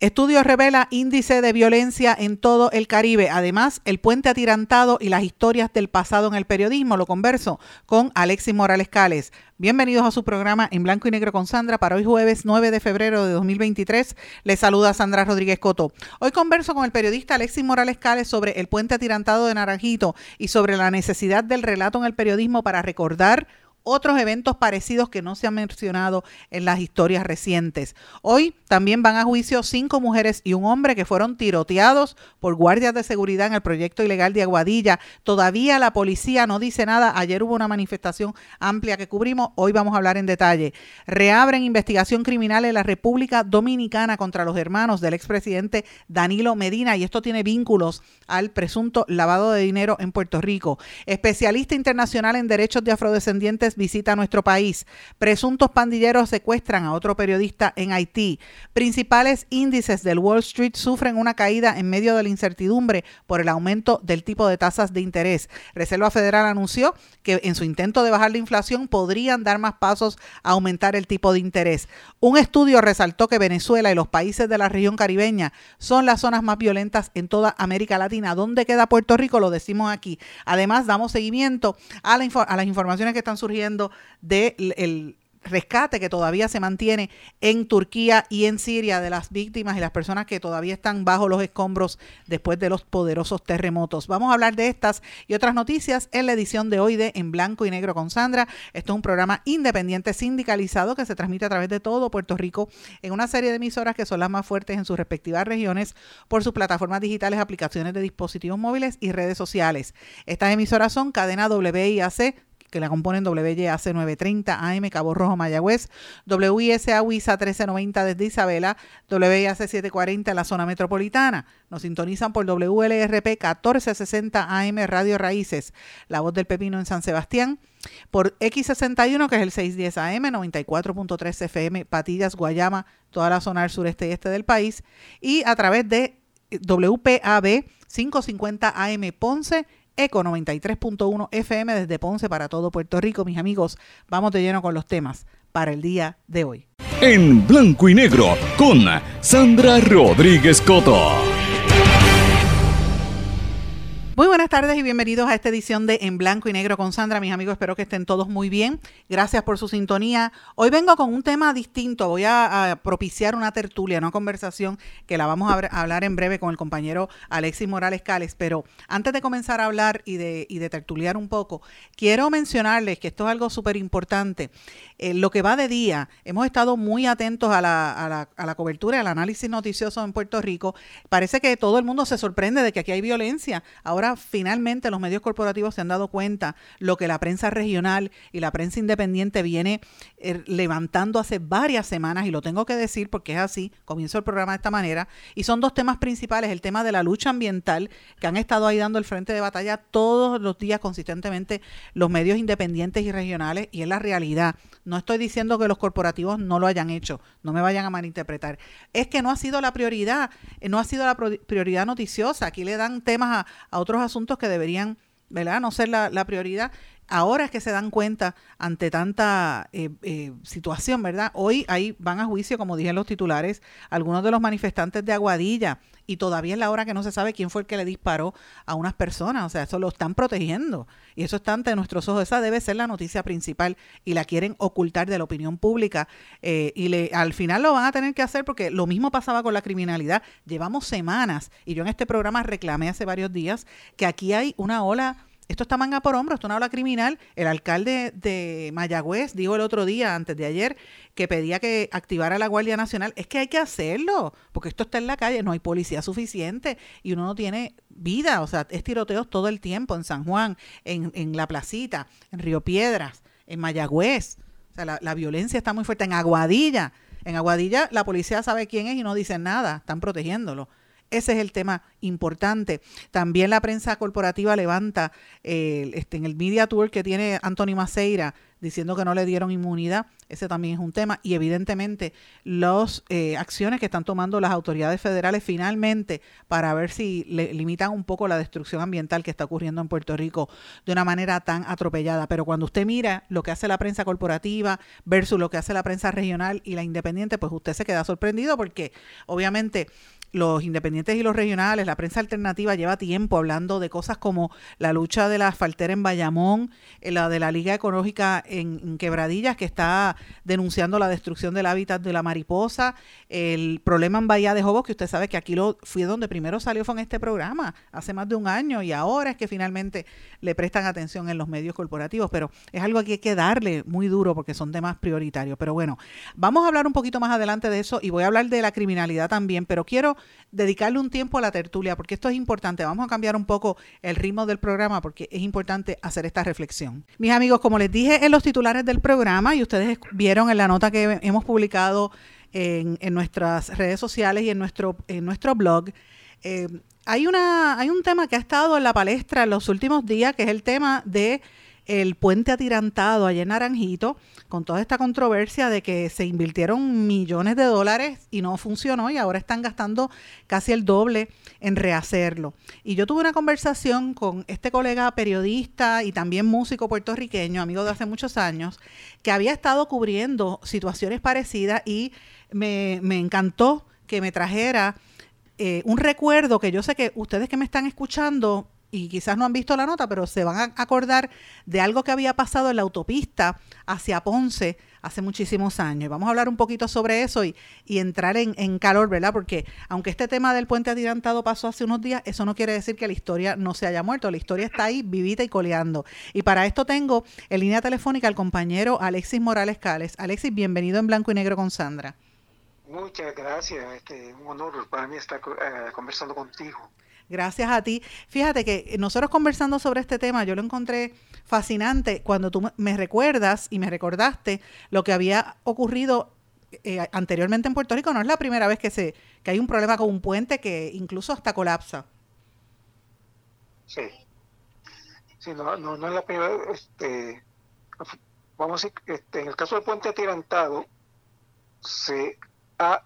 Estudio revela índice de violencia en todo el Caribe. Además, el puente atirantado y las historias del pasado en el periodismo. Lo converso con Alexis Morales Cales. Bienvenidos a su programa en blanco y negro con Sandra para hoy jueves 9 de febrero de 2023. Les saluda Sandra Rodríguez Coto. Hoy converso con el periodista Alexis Morales Cales sobre el puente atirantado de Naranjito y sobre la necesidad del relato en el periodismo para recordar otros eventos parecidos que no se han mencionado en las historias recientes. Hoy también van a juicio cinco mujeres y un hombre que fueron tiroteados por guardias de seguridad en el proyecto ilegal de Aguadilla. Todavía la policía no dice nada. Ayer hubo una manifestación amplia que cubrimos. Hoy vamos a hablar en detalle. Reabren investigación criminal en la República Dominicana contra los hermanos del expresidente Danilo Medina y esto tiene vínculos al presunto lavado de dinero en Puerto Rico. Especialista internacional en derechos de afrodescendientes visita nuestro país. Presuntos pandilleros secuestran a otro periodista en Haití. Principales índices del Wall Street sufren una caída en medio de la incertidumbre por el aumento del tipo de tasas de interés. Reserva Federal anunció que en su intento de bajar la inflación podrían dar más pasos a aumentar el tipo de interés. Un estudio resaltó que Venezuela y los países de la región caribeña son las zonas más violentas en toda América Latina. ¿Dónde queda Puerto Rico? Lo decimos aquí. Además, damos seguimiento a, las informaciones que están surgiendo del de rescate que todavía se mantiene en Turquía y en Siria de las víctimas y las personas que todavía están bajo los escombros después de los poderosos terremotos. Vamos a hablar de estas y otras noticias en la edición de hoy de En Blanco y Negro con Sandra. Esto es un programa independiente sindicalizado que se transmite a través de todo Puerto Rico en una serie de emisoras que son las más fuertes en sus respectivas regiones por sus plataformas digitales, aplicaciones de dispositivos móviles y redes sociales. Estas emisoras son Cadena WIAC que la componen WYAC 930 AM Cabo Rojo Mayagüez, WISA WISA 1390 desde Isabela, WIAC 740 en la zona metropolitana. Nos sintonizan por WLRP 1460 AM Radio Raíces, La Voz del Pepino en San Sebastián, por X61 que es el 610 AM 94.3 FM Patillas, Guayama, toda la zona del sureste y este del país y a través de WPAB 550 AM Ponce Eco 93.1 FM desde Ponce para todo Puerto Rico. Mis amigos, vamos de lleno con los temas para el día de hoy. En blanco y negro con Sandra Rodríguez Coto. Muy buenas tardes y bienvenidos a esta edición de En Blanco y Negro con Sandra. Mis amigos, espero que estén todos muy bien. Gracias por su sintonía. Hoy vengo con un tema distinto. Voy a, propiciar una tertulia, una conversación que la vamos a, hablar en breve con el compañero Alexis Morales Cales. Pero antes de comenzar a hablar y de, y de tertuliar un poco, quiero mencionarles que esto es algo súper importante. Eh, lo que va de día, hemos estado muy atentos a la, a, la, a la cobertura, al análisis noticioso en Puerto Rico. Parece que todo el mundo se sorprende de que aquí hay violencia. Ahora finalmente los medios corporativos se han dado cuenta lo que la prensa regional y la prensa independiente viene eh, levantando hace varias semanas y lo tengo que decir porque es así, comienzo el programa de esta manera y son dos temas principales, el tema de la lucha ambiental que han estado ahí dando el frente de batalla todos los días consistentemente los medios independientes y regionales y es la realidad. No estoy diciendo que los corporativos no lo hayan hecho, no me vayan a malinterpretar. Es que no ha sido la prioridad, eh, no ha sido la prioridad noticiosa. Aquí le dan temas a, a otros asuntos que deberían, ¿verdad?, no ser la, prioridad. Ahora es que se dan cuenta ante tanta eh, eh, situación, ¿verdad? Hoy ahí van a juicio, como dije en los titulares, algunos de los manifestantes de Aguadilla y todavía es la hora que no se sabe quién fue el que le disparó a unas personas. O sea, eso lo están protegiendo y eso está ante nuestros ojos. Esa debe ser la noticia principal y la quieren ocultar de la opinión pública eh, y le, al final lo van a tener que hacer porque lo mismo pasaba con la criminalidad. Llevamos semanas y yo en este programa reclamé hace varios días que aquí hay una ola esto está manga por hombro, esto no habla criminal. El alcalde de Mayagüez dijo el otro día, antes de ayer, que pedía que activara la Guardia Nacional. Es que hay que hacerlo, porque esto está en la calle, no hay policía suficiente y uno no tiene vida. O sea, es tiroteos todo el tiempo en San Juan, en, en La Placita, en Río Piedras, en Mayagüez sea, la, la violencia está muy fuerte. En Aguadilla, en Aguadilla la policía sabe quién es y no dicen nada, están protegiéndolo. Ese es el tema importante. También la prensa corporativa levanta eh, este, en el media tour que tiene Anthony Maceira diciendo que no le dieron inmunidad. Ese también es un tema. Y evidentemente las eh, acciones que están tomando las autoridades federales finalmente para ver si le limitan un poco la destrucción ambiental que está ocurriendo en Puerto Rico de una manera tan atropellada. Pero cuando usted mira lo que hace la prensa corporativa versus lo que hace la prensa regional y la independiente, pues usted se queda sorprendido porque obviamente los independientes y los regionales, la prensa alternativa lleva tiempo hablando de cosas como la lucha de la asfaltera en Bayamón, eh, la de la Liga Ecológica en, Quebradillas, que está denunciando la destrucción del hábitat de la mariposa, el problema en Bahía de Jobos, que usted sabe que aquí lo fui donde primero salió fue en este programa, hace más de un año, y ahora es que finalmente le prestan atención en los medios corporativos, pero es algo que hay que darle muy duro porque son temas prioritarios. Pero bueno, vamos a hablar un poquito más adelante de eso y voy a hablar de la criminalidad también, pero quiero dedicarle un tiempo a la tertulia, porque esto es importante. Vamos a cambiar un poco el ritmo del programa porque es importante hacer esta reflexión. Mis amigos, como les dije en los titulares del programa y ustedes vieron en la nota que hemos publicado en, nuestras redes sociales y en nuestro, en nuestro blog, eh, hay, una, hay un tema que ha estado en la palestra en los últimos días, que es el tema de el puente atirantado allá en Naranjito, con toda esta controversia de que se invirtieron millones de dólares y no funcionó y ahora están gastando casi el doble en rehacerlo. Y yo tuve una conversación con este colega periodista y también músico puertorriqueño, amigo de hace muchos años, que había estado cubriendo situaciones parecidas y me, encantó que me trajera eh, un recuerdo que yo sé que ustedes que me están escuchando y quizás no han visto la nota, pero se van a acordar de algo que había pasado en la autopista hacia Ponce hace muchísimos años. Y vamos a hablar un poquito sobre eso y, entrar en, calor, ¿verdad? Porque aunque este tema del puente atirantado pasó hace unos días, eso no quiere decir que la historia no se haya muerto. La historia está ahí, vivita y coleando. Y para esto tengo en línea telefónica al compañero Alexis Morales Cales. Alexis, bienvenido en Blanco y Negro con Sandra. Muchas gracias. Este, un honor para mí estar eh, conversando contigo. Gracias a ti. Fíjate que nosotros conversando sobre este tema, yo lo encontré fascinante cuando tú me recuerdas y me recordaste lo que había ocurrido eh, anteriormente en Puerto Rico. No es la primera vez que, se, que hay un problema con un puente que incluso hasta colapsa. Sí. Sí, no, no, es la primera vez. Este, vamos a decir, este, en el caso del puente atirantado, se ha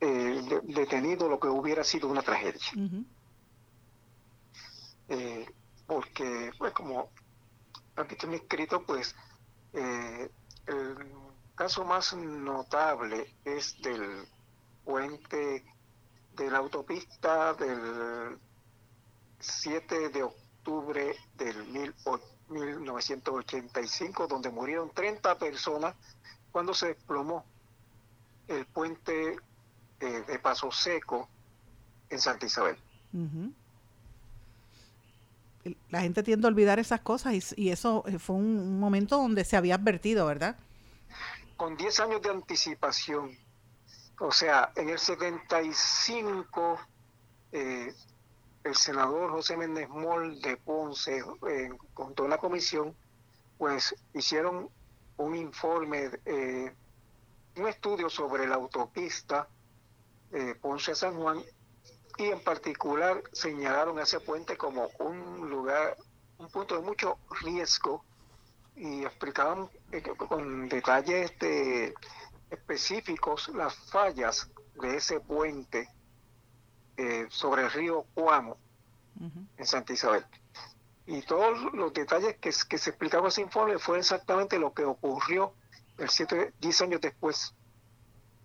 eh, detenido lo que hubiera sido una tragedia. Eh, porque, pues, como en mi escrito, pues, eh, el caso más notable es del puente de la autopista del 7 de octubre del 1985, donde murieron 30 personas cuando se desplomó el puente eh, de Paso Seco en Santa Isabel la gente tiende a olvidar esas cosas y, eso eh, fue un, momento donde se había advertido, ¿verdad? Con 10 años de anticipación. O sea, en el 75, eh, el senador José Méndez Moll de Ponce, eh, con toda la comisión, pues hicieron un informe, un estudio sobre la autopista Ponce-San Juan y en particular señalaron ese puente como un lugar, un punto de mucho riesgo y explicaban eh, con detalles este, específicos las fallas de ese puente eh, sobre el río Cuamo en Santa Isabel. Y todos los detalles que, que se explicaban en ese informe fue exactamente lo que ocurrió el 7, 10 años después,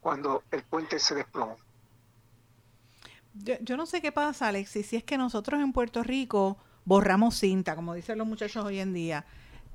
cuando el puente se desplomó. Yo, no sé qué pasa, Alexis, si es que nosotros en Puerto Rico borramos cinta, como dicen los muchachos hoy en día.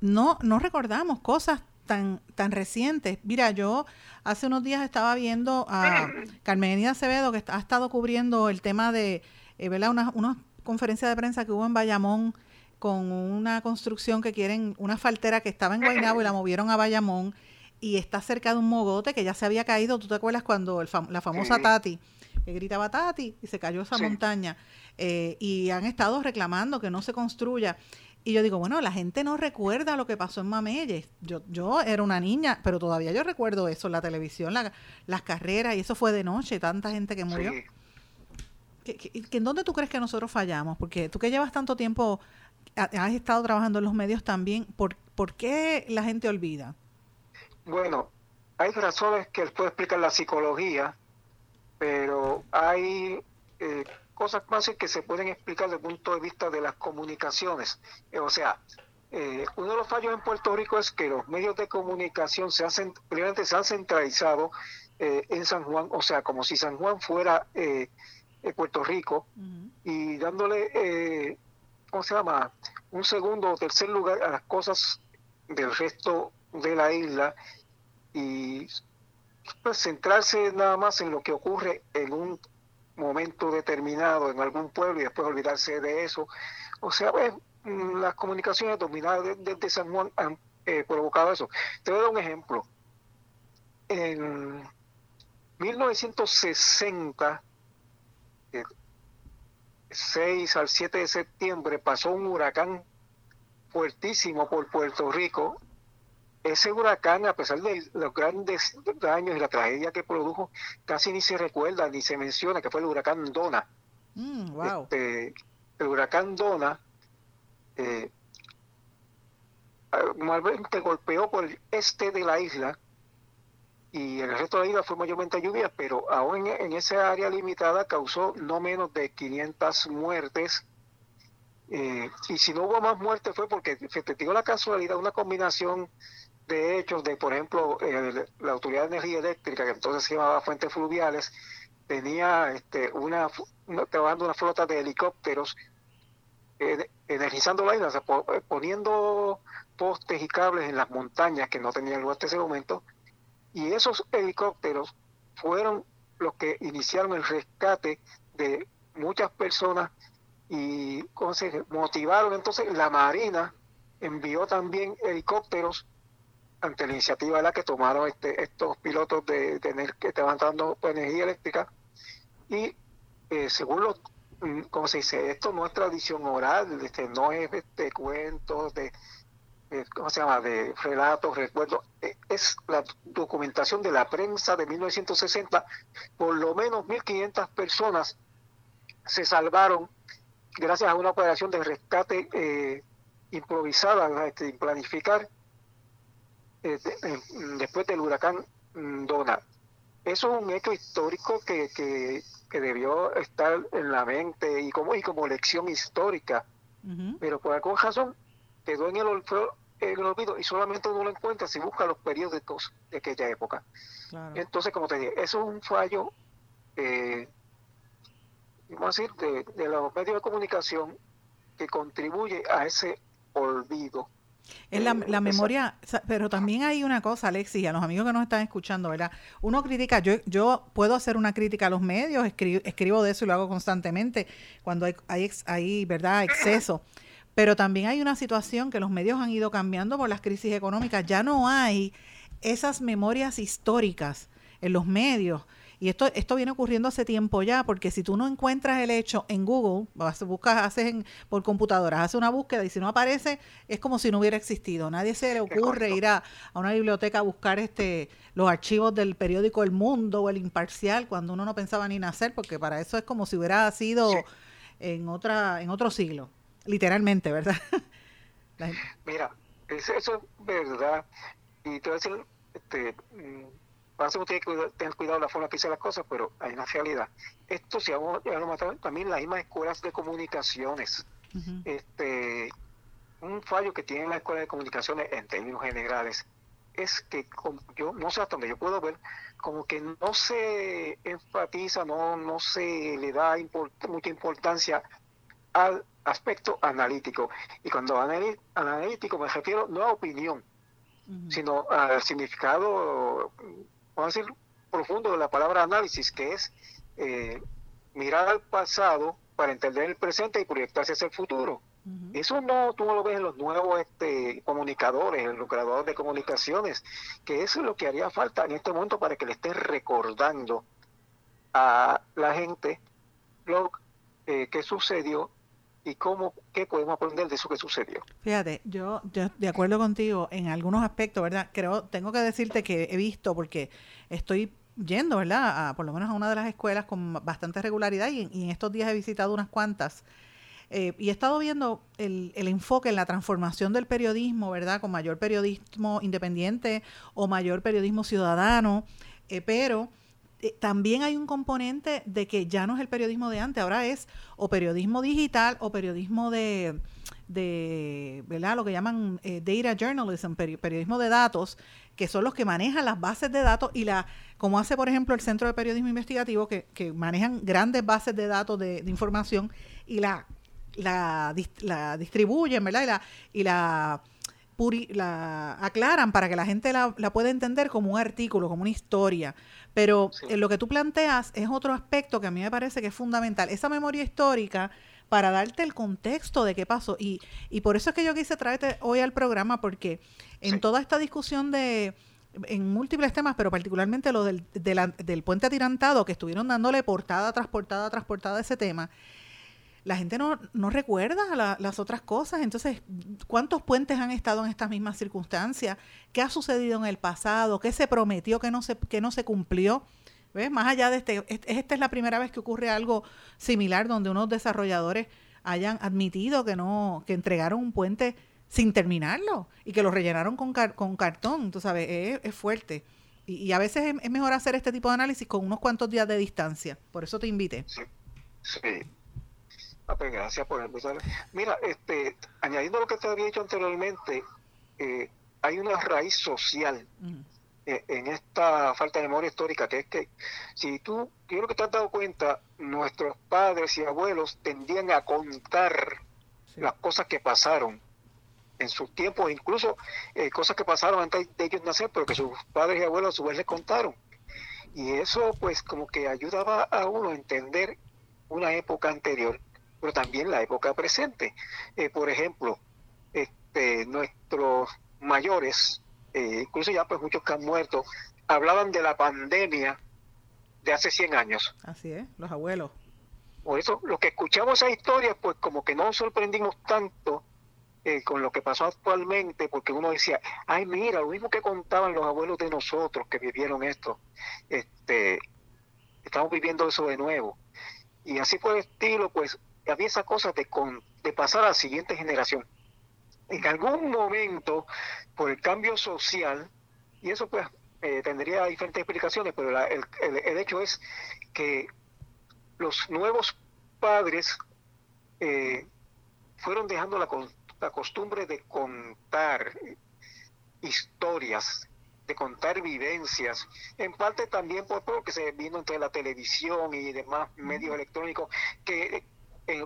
No, no recordamos cosas tan, tan recientes. Mira, yo hace unos días estaba viendo a Carmen Acevedo, que ha estado cubriendo el tema de, eh, ¿verdad? Una, una conferencia de prensa que hubo en Bayamón con una construcción que quieren, una faltera que estaba en Guaynabo y la movieron a Bayamón y está cerca de un mogote que ya se había caído. ¿Tú te acuerdas cuando la famosa Tati que gritaba Tati y se cayó esa montaña. Eh, y han estado reclamando que no se construya. Y yo digo, bueno, la gente no recuerda lo que pasó en Mameyes. Yo, yo era una niña, pero todavía yo recuerdo eso, la televisión, las carreras, y eso fue de noche, tanta gente que murió. en dónde tú crees que nosotros fallamos? Porque tú que llevas tanto tiempo, has estado trabajando en los medios también, ¿por, ¿por qué la gente olvida? Bueno, hay razones que puede explicar la psicología, pero hay eh, cosas más que se pueden explicar desde el punto de vista de las comunicaciones. Eh, o sea, eh, uno de los fallos en Puerto Rico es que los medios de comunicación se han, se han centralizado en San Juan, o sea, como si San Juan fuera Puerto Rico, y dándole, ¿cómo se llama?, un segundo o tercer lugar a las cosas del resto de la isla y pues, centrarse nada más en lo que ocurre en un momento determinado en algún pueblo y después olvidarse de eso. O sea, pues, mm, las comunicaciones dominadas desde San Juan han eh, provocado eso. Te voy a dar un ejemplo. En 1960, 6 al 7 de septiembre, pasó un huracán fuertísimo por Puerto Rico ese huracán, a pesar de los grandes daños y la tragedia que produjo, casi ni se recuerda ni se menciona que fue el huracán Dona. Mm, este, el huracán Dona eh, golpeó por el este de la isla y el resto de la isla fue mayormente lluvia, pero aún en, en esa área limitada causó no menos de 500 muertes. Eh, y si no hubo más muertes fue porque, se te digo la casualidad, una combinación de hechos de, por ejemplo, la Autoridad de Energía Eléctrica, que entonces se llamaba Fuentes Fluviales, tenía este, una, trabajando una flota de helicópteros eh, energizando la isla, eh, poniendo postes y cables en las montañas que no tenían luz hasta ese momento, y esos helicópteros fueron los que iniciaron el rescate de muchas personas y motivaron entonces la Marina envió también helicópteros ante la iniciativa la que tomaron este, estos pilotos de, de que estaban dando energía eléctrica. Y eh, según los mm, como se dice esto no es tradición oral este no es de cuentos de, cómo se llama de relatos recuerdos. Eh, es la documentación de la prensa de 1960 por lo menos 1500 personas se salvaron gracias a una operación de rescate eh, improvisada este, sin planificar eh, eh, después del huracán mm, Dona. Eso es un hecho histórico que, que, debió estar en la mente y como, y como lección histórica, pero por alguna razón quedó en el, olvido y solamente uno lo encuentra si busca los periódicos de aquella época. Entonces, como te dije, eso es un fallo, eh, vamos a decir, de, de los medios de comunicación que contribuye a ese olvido es la, la, memoria, pero también hay una cosa, Alexis, y a los amigos que nos están escuchando, ¿verdad? Uno critica, yo, yo puedo hacer una crítica a los medios, escribo, escribo de eso y lo hago constantemente cuando hay, hay, hay ¿verdad?, exceso. Pero también hay una situación que los medios han ido cambiando por las crisis económicas. Ya no hay esas memorias históricas en los medios y esto, esto viene ocurriendo hace tiempo ya, porque si tú no encuentras el hecho en Google, buscas, haces por computadora, haces una búsqueda y si no aparece, es como si no hubiera existido. Nadie se le ocurre ir a, una biblioteca a buscar este los archivos del periódico El Mundo o El Imparcial cuando uno no pensaba ni nacer, porque para eso es como si hubiera sido en otra en otro siglo, literalmente, ¿verdad? Mira, eso, es verdad. Y te voy a decir, este, mm, uno tiene que tener cuidado la forma que dice las cosas, pero hay una realidad. Esto se ha también las mismas escuelas de comunicaciones. este Un fallo que tienen las escuelas de comunicaciones en términos generales es que yo no sé hasta donde yo puedo ver como que no se enfatiza, no, no se le da mucha importancia al aspecto analítico. Y cuando analítico me refiero no a opinión, sino al significado vamos a decir, profundo de la palabra análisis, que es eh, mirar al pasado para entender el presente y proyectarse hacia el futuro. Eso no, tú no lo ves en los nuevos este, comunicadores, en los graduados de comunicaciones, que eso es lo que haría falta en este momento para que le estés recordando a la gente lo eh, que sucedió y cómo, qué podemos aprender de eso que sucedió. Fíjate, yo, yo de acuerdo contigo en algunos aspectos, ¿verdad? Creo, tengo que decirte que he visto, porque estoy yendo, ¿verdad? A, por lo menos a una de las escuelas con bastante regularidad y, en estos días he visitado unas cuantas. Eh, y he estado viendo el, el, enfoque en la transformación del periodismo, ¿verdad? Con mayor periodismo independiente o mayor periodismo ciudadano, eh, pero eh, también hay un componente de que ya no es el periodismo de antes, ahora es o periodismo digital o periodismo de, de ¿verdad? Lo que llaman eh, data journalism, periodismo de datos, que son los que manejan las bases de datos y la, como hace por ejemplo el Centro de Periodismo Investigativo, que, que manejan grandes bases de datos de, información y la, la, la distribuyen, ¿verdad? Y la, y la la aclaran para que la gente la, la, pueda entender como un artículo, como una historia. Pero en lo que tú planteas es otro aspecto que a mí me parece que es fundamental. Esa memoria histórica para darte el contexto de qué pasó. Y, y por eso es que yo quise traerte hoy al programa, porque en toda esta discusión de en múltiples temas, pero particularmente lo del, del puente atirantado, que estuvieron dándole portada tras portada tras portada a ese tema, la gente no, no recuerda las otras cosas. Entonces, ¿cuántos puentes han estado en estas mismas circunstancias? ¿Qué ha sucedido en el pasado? ¿Qué se prometió que no se, que no se cumplió? ¿Ves? Más allá de este, esta es la primera vez que ocurre algo similar donde unos desarrolladores hayan admitido que no, que entregaron un puente sin terminarlo y que lo rellenaron con, con cartón, tú sabes, es, fuerte. Y, a veces es, mejor hacer este tipo de análisis con unos cuantos días de distancia. Por eso te invité. Sí, sí. Ah, pues, gracias por empezar. Mira, este, añadiendo lo que te había dicho anteriormente, eh, hay una raíz social eh, en esta falta de memoria histórica, que es que si tú, yo creo que te has dado cuenta, nuestros padres y abuelos tendían a contar las cosas que pasaron en sus tiempos, incluso eh, cosas que pasaron antes de ellos nacer, pero que sus padres y abuelos a su vez les contaron. Y eso pues como que ayudaba a uno a entender una época anterior pero también la época presente. Eh, por ejemplo, este, nuestros mayores, eh, incluso ya pues muchos que han muerto, hablaban de la pandemia de hace 100 años. Así es, los abuelos. Por eso, los que escuchamos esa historia, pues como que no nos sorprendimos tanto eh, con lo que pasó actualmente, porque uno decía, ay, mira, lo mismo que contaban los abuelos de nosotros que vivieron esto, este, estamos viviendo eso de nuevo. Y así por el estilo, pues había esa cosa de, con, de pasar a la siguiente generación. En algún momento, por el cambio social, y eso pues eh, tendría diferentes explicaciones, pero el, el, hecho es que los nuevos padres eh, fueron dejando la, la costumbre de contar historias, de contar vivencias, en parte también por, lo que se vino entre la televisión y demás medios electrónicos, que eh,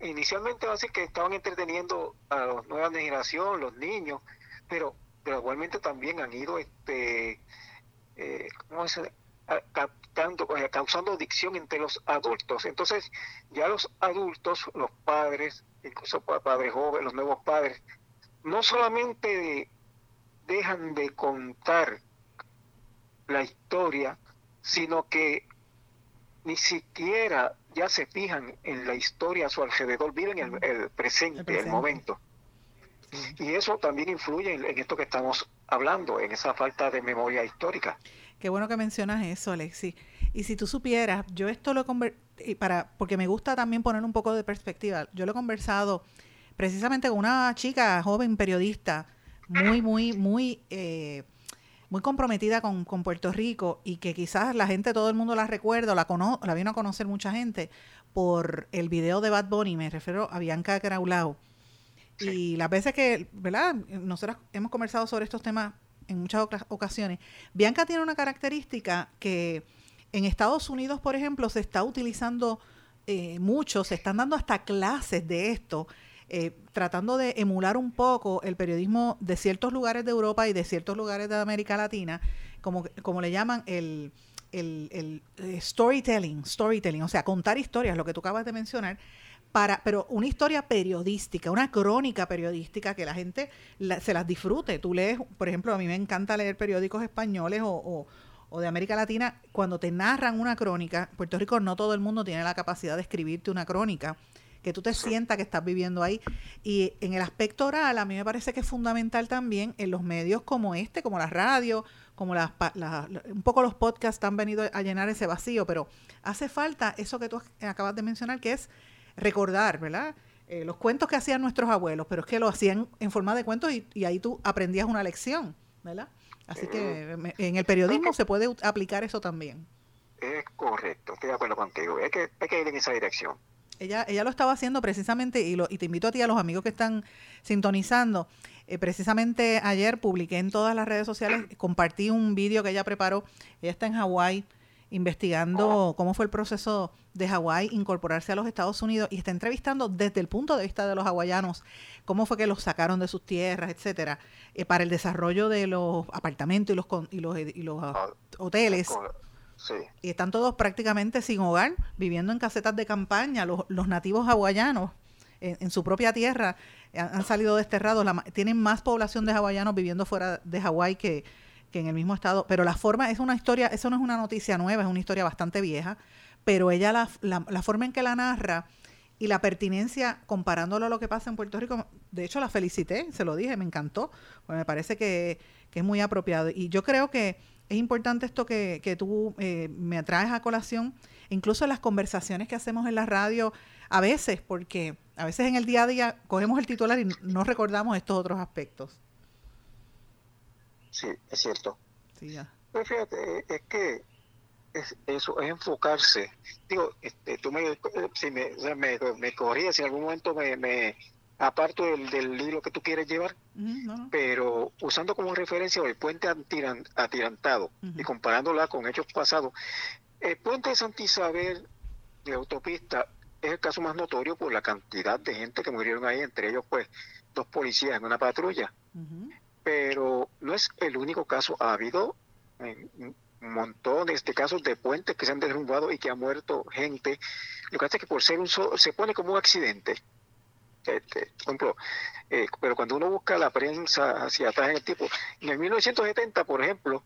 inicialmente va que estaban entreteniendo a la nueva generación, los niños, pero gradualmente también han ido este eh, Captando, eh, causando adicción entre los adultos. Entonces, ya los adultos, los padres, incluso padres jóvenes, los nuevos padres, no solamente dejan de contar la historia, sino que ni siquiera ya se fijan en la historia a su alrededor, viven el, el, presente, el, momento. Y eso también influye en, esto que estamos hablando, en esa falta de memoria histórica. Qué bueno que mencionas eso, Alexi. Y si tú supieras, yo esto lo he para porque me gusta también poner un poco de perspectiva. Yo lo he conversado precisamente con una chica joven periodista, muy, muy, muy eh, muy comprometida con, Puerto Rico y que quizás la gente, todo el mundo la recuerda, la, la vino a conocer mucha gente por el video de Bad Bunny, me refiero a Bianca Graulao. Y las veces que, ¿verdad? Nosotros hemos conversado sobre estos temas en muchas ocasiones. Bianca tiene una característica que en Estados Unidos, por ejemplo, se está utilizando eh, mucho, se están dando hasta clases de esto eh, tratando de emular un poco el periodismo de ciertos lugares de Europa y de ciertos lugares de América Latina, como, como le llaman el, el, eh, storytelling, storytelling, o sea, contar historias, lo que tú acabas de mencionar, para, pero una historia periodística, una crónica periodística que la gente se las disfrute. Tú lees, por ejemplo, a mí me encanta leer periódicos españoles o, o, de América Latina, cuando te narran una crónica, Puerto Rico no todo el mundo tiene la capacidad de escribirte una crónica que tú te sientas que estás viviendo ahí. Y en el aspecto oral, a mí me parece que es fundamental también en los medios como este, como la radio, como las, un poco los podcasts han venido a llenar ese vacío, pero hace falta eso que tú acabas de mencionar, que es recordar, ¿verdad? Eh, los cuentos que hacían nuestros abuelos, pero es que lo hacían en forma de cuentos y, y ahí tú aprendías una lección, ¿verdad? Así que en el periodismo se puede aplicar eso también. Es correcto, estoy de acuerdo contigo. Hay que, hay que ir en esa dirección. Ella, ella lo estaba haciendo precisamente, y, lo, y te invito a ti, a los amigos que están sintonizando. Eh, precisamente ayer publiqué en todas las redes sociales, compartí un vídeo que ella preparó. Ella está en Hawái investigando cómo fue el proceso de Hawái incorporarse a los Estados Unidos y está entrevistando desde el punto de vista de los hawaianos cómo fue que los sacaron de sus tierras, etcétera, eh, para el desarrollo de los apartamentos y los y los, y los ah, Y están todos prácticamente sin hogar, viviendo en casetas de campaña. Los, los nativos hawaianos en, su propia tierra han, salido desterrados. tienen más población de hawaianos viviendo fuera de Hawái que, que en el mismo estado. Pero la forma, es una historia, eso no es una noticia nueva, es una historia bastante vieja. Pero ella, la, la, la forma en que la narra y la pertinencia comparándolo a lo que pasa en Puerto Rico, de hecho la felicité, se lo dije, me encantó, pues me parece que, que es muy apropiado. Y yo creo que es importante esto que, que tú eh, me atraes a colación, incluso las conversaciones que hacemos en la radio, a veces, porque a veces en el día a día cogemos el titular y no recordamos estos otros aspectos. Sí, es cierto. Sí, ya. Pues fíjate, es que es eso, es enfocarse. Digo, este, tú me, si me, me, me corrías, si en algún momento me, me aparto del, libro que tú quieres llevar, pero usando como referencia el puente atirantado y comparándola con hechos pasados, el puente de Santa Isabel de autopista es el caso más notorio por la cantidad de gente que murieron ahí, entre ellos pues dos policías en una patrulla. Pero no es el único caso, ha habido montones de casos de puentes que se han derrumbado y que ha muerto gente. Lo que hace es que por ser un solo, se pone como un accidente este, ejemplo, eh, pero cuando uno busca la prensa hacia atrás en el tiempo, en el 1970, por ejemplo,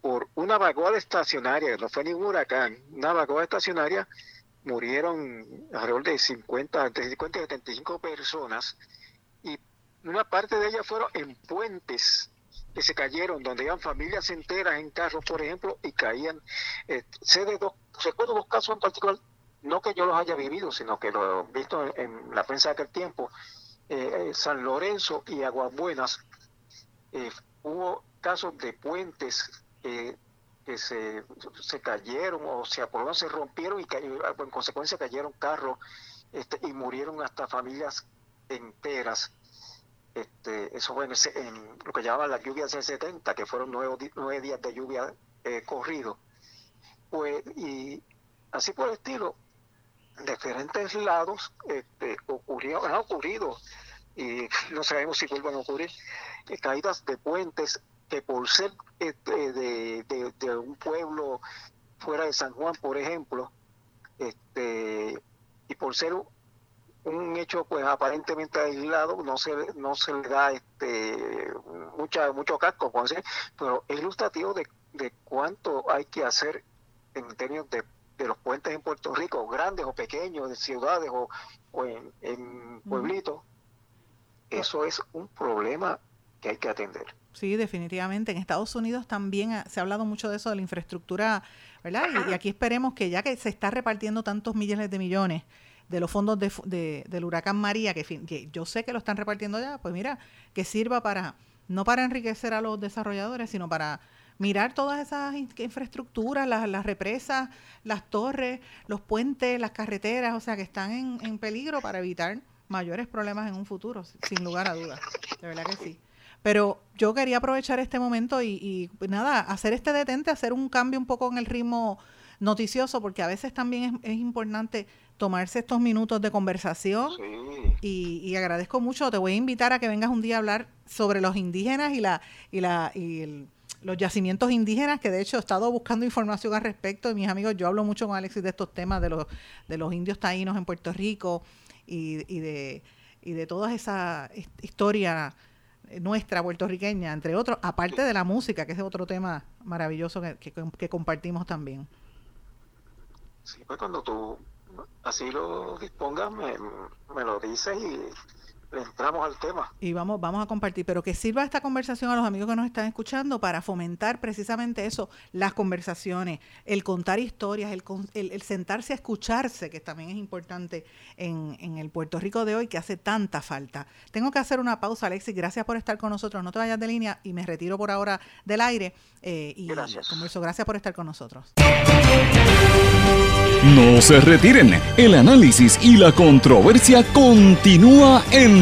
por una vaguada estacionaria, no fue ningún huracán, una vaguada estacionaria, murieron alrededor de 50, entre 50 y 75 personas, y una parte de ellas fueron en puentes que se cayeron, donde iban familias enteras en carros, por ejemplo, y caían. Eh, sé de dos, recuerdo dos casos en particular no que yo los haya vivido, sino que lo he visto en, la prensa de aquel tiempo, eh, eh, San Lorenzo y Aguas Buenas, eh, hubo casos de puentes que se, se, cayeron o sea, por lo se rompieron y en consecuencia cayeron carros este, y murieron hasta familias enteras. Este, eso fue en, lo que llamaban las lluvias del 70, que fueron nueve, nueve días de lluvia corrido. Pues, y así por el estilo, diferentes lados este, ocurrió, han ocurrido y no sabemos si vuelvan a ocurrir eh, caídas de puentes que por ser este, de, un pueblo fuera de San Juan, por ejemplo, este, y por ser un hecho pues aparentemente aislado no se no se le da este mucha mucho casco pero es ilustrativo de, de cuánto hay que hacer en términos de de los puentes en Puerto Rico, grandes o pequeños, en ciudades o, en, pueblitos, eso es un problema que hay que atender. Sí, definitivamente. En Estados Unidos también se ha hablado mucho de eso, de la infraestructura, ¿verdad? Y, aquí esperemos que ya que se está repartiendo tantos millones de millones de los fondos de, del huracán María, que, que yo sé que lo están repartiendo ya, pues mira, que sirva para, no para enriquecer a los desarrolladores, sino para mirar todas esas infraestructuras, las, las, represas, las torres, los puentes, las carreteras, o sea, que están en, en peligro para evitar mayores problemas en un futuro, sin lugar a dudas. De verdad que sí. Pero yo quería aprovechar este momento y, y, nada, hacer este detente, hacer un cambio un poco en el ritmo noticioso, porque a veces también es, es importante tomarse estos minutos de conversación y, y, agradezco mucho, te voy a invitar a que vengas un día a hablar sobre los indígenas y la y la y el, los yacimientos indígenas, que de hecho he estado buscando información al respecto, y mis amigos, yo hablo mucho con Alexis de estos temas de los, de los indios taínos en Puerto Rico y, y de, y de toda esa historia nuestra puertorriqueña, entre otros, aparte de la música, que es otro tema maravilloso que, que, compartimos también. Sí, pues cuando tú así lo dispongas, me, me lo dices y entramos al tema. Y vamos, vamos a compartir, pero que sirva esta conversación a los amigos que nos están escuchando para fomentar precisamente eso, las conversaciones, el contar historias, el, el, sentarse a escucharse, que también es importante en, en, el Puerto Rico de hoy, que hace tanta falta. Tengo que hacer una pausa, Alexis, gracias por estar con nosotros, no te vayas de línea y me retiro por ahora del aire. Eh, y gracias. Converso. gracias por estar con nosotros. No se retiren, el análisis y la controversia continúa en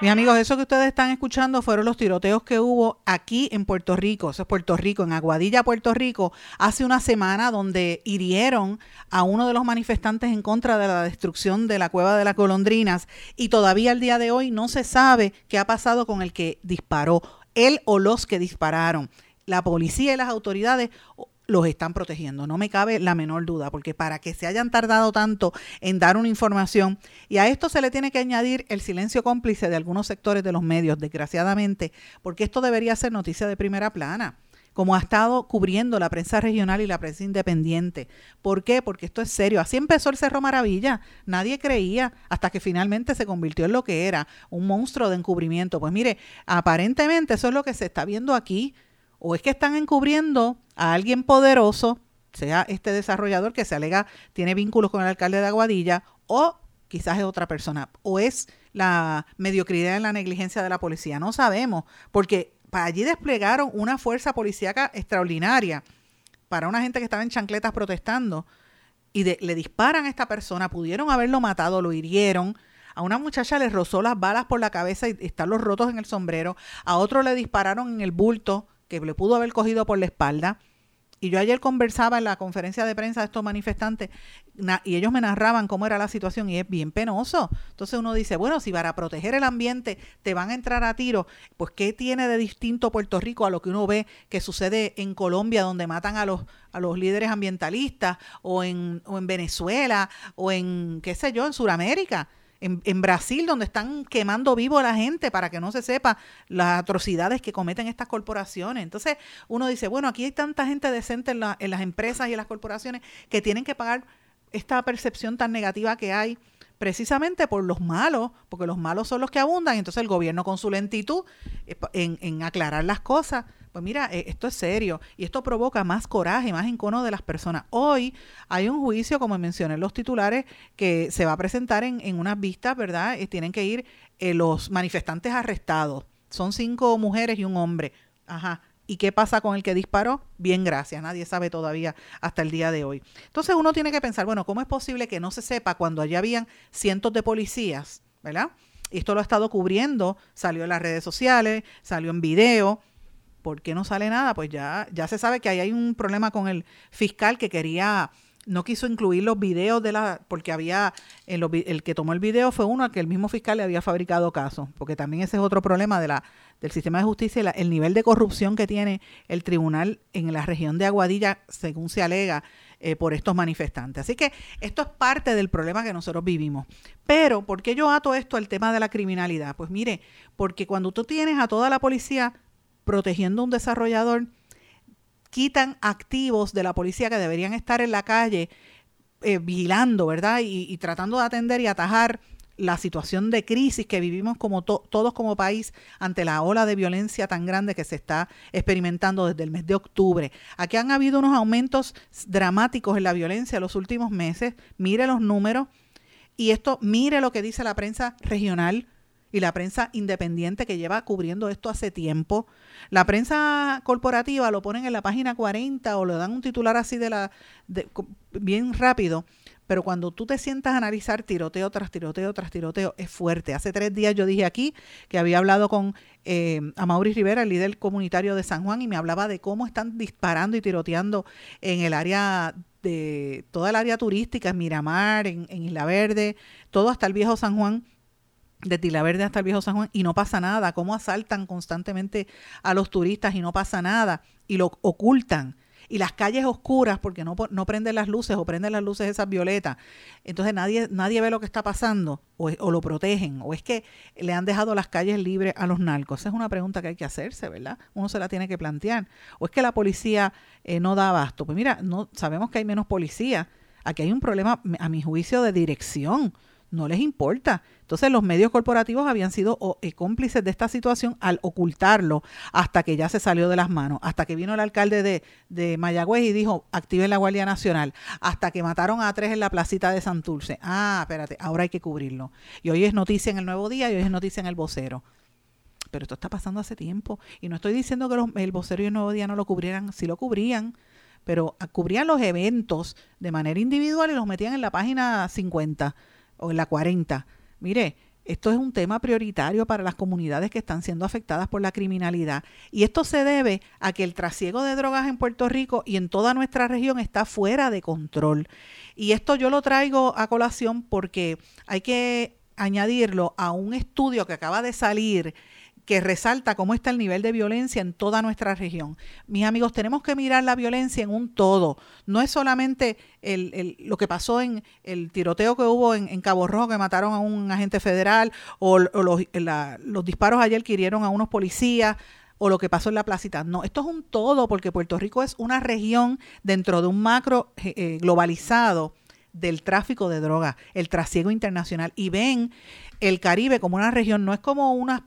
Mis amigos, eso que ustedes están escuchando fueron los tiroteos que hubo aquí en Puerto Rico, eso es Puerto Rico, en Aguadilla, Puerto Rico, hace una semana donde hirieron a uno de los manifestantes en contra de la destrucción de la cueva de las golondrinas y todavía al día de hoy no se sabe qué ha pasado con el que disparó, él o los que dispararon. La policía y las autoridades los están protegiendo. No me cabe la menor duda, porque para que se hayan tardado tanto en dar una información, y a esto se le tiene que añadir el silencio cómplice de algunos sectores de los medios, desgraciadamente, porque esto debería ser noticia de primera plana como ha estado cubriendo la prensa regional y la prensa independiente. ¿Por qué? Porque esto es serio. Así empezó el Cerro Maravilla. Nadie creía hasta que finalmente se convirtió en lo que era, un monstruo de encubrimiento. Pues mire, aparentemente eso es lo que se está viendo aquí o es que están encubriendo a alguien poderoso, sea este desarrollador que se alega tiene vínculos con el alcalde de Aguadilla, o quizás es otra persona, o es la mediocridad en la negligencia de la policía, no sabemos, porque para allí desplegaron una fuerza policíaca extraordinaria para una gente que estaba en chancletas protestando y le disparan a esta persona, pudieron haberlo matado, lo hirieron, a una muchacha le rozó las balas por la cabeza y están los rotos en el sombrero, a otro le dispararon en el bulto que le pudo haber cogido por la espalda. Y yo ayer conversaba en la conferencia de prensa de estos manifestantes y ellos me narraban cómo era la situación y es bien penoso. Entonces uno dice, bueno, si para proteger el ambiente te van a entrar a tiro, pues ¿qué tiene de distinto Puerto Rico a lo que uno ve que sucede en Colombia donde matan a los, a los líderes ambientalistas o en, o en Venezuela o en, qué sé yo, en Sudamérica? En, Brasil, donde están quemando vivo a la gente para que no se sepa las atrocidades que cometen estas corporaciones. Entonces uno dice, bueno, aquí hay tanta gente decente en, en las empresas y en las corporaciones que tienen que pagar esta percepción tan negativa que hay precisamente por los malos, porque los malos son los que abundan, entonces el gobierno con su lentitud eh, en, en aclarar las cosas pues mira, eh, esto es serio y esto provoca más coraje, más encono de las personas. Hoy hay un juicio, como mencioné en los titulares, que se va a presentar en, en unas vistas, ¿verdad? Eh, tienen que ir los manifestantes arrestados. Son cinco mujeres y un hombre. Ajá. ¿Y qué pasa con el que disparó? Bien, gracias. Nadie sabe todavía hasta el día de hoy. Entonces uno tiene que pensar, bueno, ¿cómo es posible que no se sepa cuando allá habían cientos de policías, ¿verdad? Esto lo ha estado cubriendo, salió en las redes sociales, salió en video, ¿por qué no sale nada? Pues ya, ya se sabe que ahí hay un problema con el fiscal que quería, no quiso incluir los videos de la, porque había, el, el que tomó el video fue uno al que el mismo fiscal le había fabricado caso, porque también ese es otro problema de la, del sistema de justicia, el nivel de corrupción que tiene el tribunal en la región de Aguadilla, según se alega, eh, por estos manifestantes. Así que esto es parte del problema que nosotros vivimos. Pero, ¿por qué yo ato esto al tema de la criminalidad? Pues mire, porque cuando tú tienes a toda la policía protegiendo a un desarrollador, quitan activos de la policía que deberían estar en la calle eh, vigilando, ¿verdad? Y, tratando de atender y atajar la situación de crisis que vivimos como todos como país ante la ola de violencia tan grande que se está experimentando desde el mes de octubre. Aquí han habido unos aumentos dramáticos en la violencia en los últimos meses. Mire los números y esto, mire lo que dice la prensa regional y la prensa independiente que lleva cubriendo esto hace tiempo. La prensa corporativa lo ponen en la página 40 o le dan un titular así de la bien rápido, pero cuando tú te sientas a analizar tiroteo tras tiroteo tras tiroteo, es fuerte. Hace tres días yo dije aquí que había hablado con eh, a Mauricio Rivera, el líder comunitario de San Juan, y me hablaba de cómo están disparando y tiroteando en el área de toda el área turística, en Miramar, en, en Isla Verde, todo hasta el viejo San Juan, de Isla Verde hasta el viejo San Juan, y no pasa nada. Cómo asaltan constantemente a los turistas y no pasa nada, y lo ocultan y las calles oscuras porque no, no prenden las luces o prenden las luces esas violetas. Entonces nadie, nadie ve lo que está pasando o, lo protegen o es que le han dejado las calles libres a los narcos. Esa es una pregunta que hay que hacerse, ¿verdad? Uno se la tiene que plantear. O es que la policía eh, no da abasto. Pues mira, no, sabemos que hay menos policía. Aquí hay un problema, a mi juicio, de dirección no les importa. Entonces los medios corporativos habían sido eh, cómplices de esta situación al ocultarlo hasta que ya se salió de las manos, hasta que vino el alcalde de, Mayagüez y dijo, activen la Guardia Nacional, hasta que mataron a tres en la placita de Santurce. Ah, espérate, ahora hay que cubrirlo. Y hoy es noticia en el Nuevo Día y hoy es noticia en el vocero. Pero esto está pasando hace tiempo. Y no estoy diciendo que el vocero y el Nuevo Día no lo cubrieran, sí lo cubrían pero cubrían los eventos de manera individual y los metían en la página 50 o en la 40. Mire, esto es un tema prioritario para las comunidades que están siendo afectadas por la criminalidad. Y esto se debe a que el trasiego de drogas en Puerto Rico y en toda nuestra región está fuera de control. Y esto yo lo traigo a colación porque hay que añadirlo a un estudio que acaba de salir que resalta cómo está el nivel de violencia en toda nuestra región. Mis amigos, tenemos que mirar la violencia en un todo. No es solamente el, lo que pasó en el tiroteo que hubo en, Cabo Rojo, que mataron a un agente federal, o, los, los disparos ayer que hirieron a unos policías o lo que pasó en la placita. No, esto es un todo porque Puerto Rico es una región dentro de un macro eh, eh, globalizado del tráfico de drogas, el trasiego internacional. Y ven el Caribe como una región, no es como una eh,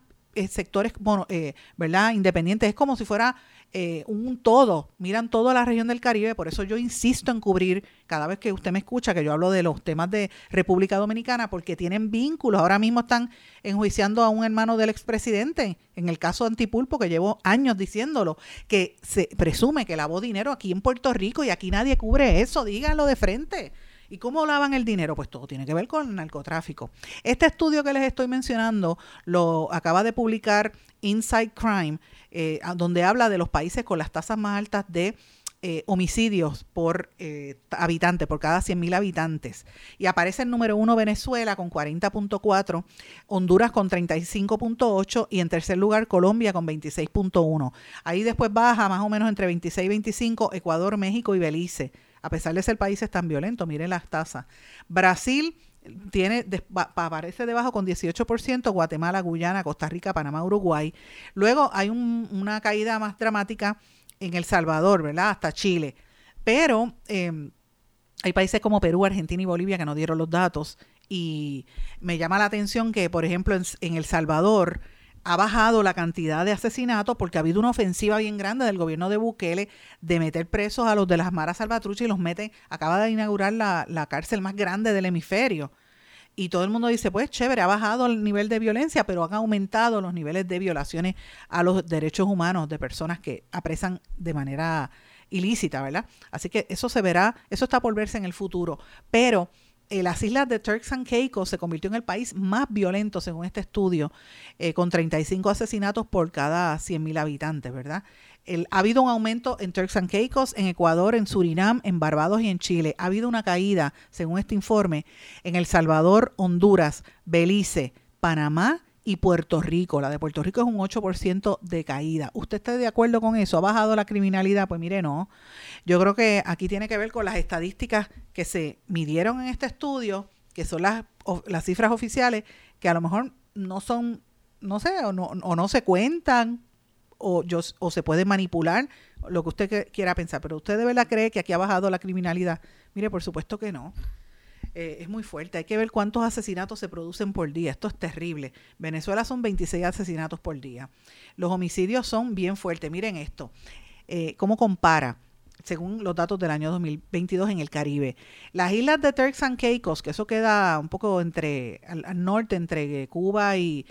sectores bueno, eh, ¿verdad? independientes, es como si fuera eh, un todo, miran toda la región del Caribe, por eso yo insisto en cubrir cada vez que usted me escucha que yo hablo de los temas de República Dominicana, porque tienen vínculos, ahora mismo están enjuiciando a un hermano del expresidente, en el caso de Antipulpo, que llevo años diciéndolo, que se presume que lavó dinero aquí en Puerto Rico y aquí nadie cubre eso, díganlo de frente. ¿Y cómo lavan el dinero? Pues todo tiene que ver con el narcotráfico. Este estudio que les estoy mencionando lo acaba de publicar Inside Crime, eh, donde habla de los países con las tasas más altas de eh, homicidios por eh, habitante, por cada 100.000 habitantes. Y aparece el número uno Venezuela con 40.4, Honduras con 35.8 y en tercer lugar Colombia con 26.1. Ahí después baja más o menos entre 26 y 25 Ecuador, México y Belice a pesar de ser países tan violentos, miren las tasas. Brasil tiene aparece debajo con 18%, Guatemala, Guyana, Costa Rica, Panamá, Uruguay. Luego hay una caída más dramática en El Salvador, ¿verdad? Hasta Chile. Pero em, hay países como Perú, Argentina y Bolivia que no dieron los datos. Y me llama la atención que, por ejemplo, en El Salvador, ha bajado la cantidad de asesinatos porque ha habido una ofensiva bien grande del gobierno de Bukele de meter presos a los de las maras salvatruchas y los mete, acaba de inaugurar la, la cárcel más grande del hemisferio. Y todo el mundo dice, pues chévere, ha bajado el nivel de violencia, pero han aumentado los niveles de violaciones a los derechos humanos de personas que apresan de manera ilícita, ¿verdad? Así que eso se verá, eso está por verse en el futuro. Pero las islas de Turks and Caicos se convirtió en el país más violento, según este estudio, eh, con 35 asesinatos por cada 100.000 habitantes, ¿verdad? ha habido un aumento en Turks and Caicos, en Ecuador, en Surinam, en Barbados y en Chile. Ha habido una caída, según este informe, en El Salvador, Honduras, Belice, Panamá y Puerto Rico. La de Puerto Rico es un 8% de caída. ¿Usted está de acuerdo con eso? ¿Ha bajado la criminalidad? Pues mire, no. Yo creo que aquí tiene que ver con las estadísticas que se midieron en este estudio, que son las, las cifras oficiales, que a lo mejor no son, no sé, o no, o no se cuentan, o, yo, o se puede manipular, lo que usted quiera pensar. Pero usted de verdad cree que aquí ha bajado la criminalidad. Mire, por supuesto que no. Eh, es muy fuerte. Hay que ver cuántos asesinatos se producen por día. Esto es terrible. Venezuela son 26 asesinatos por día. Los homicidios son bien fuertes. Miren esto. Eh, ¿Cómo compara? según los datos del año 2022 en el Caribe. Las islas de Turks and Caicos, que eso queda un poco entre al, norte, entre Cuba y,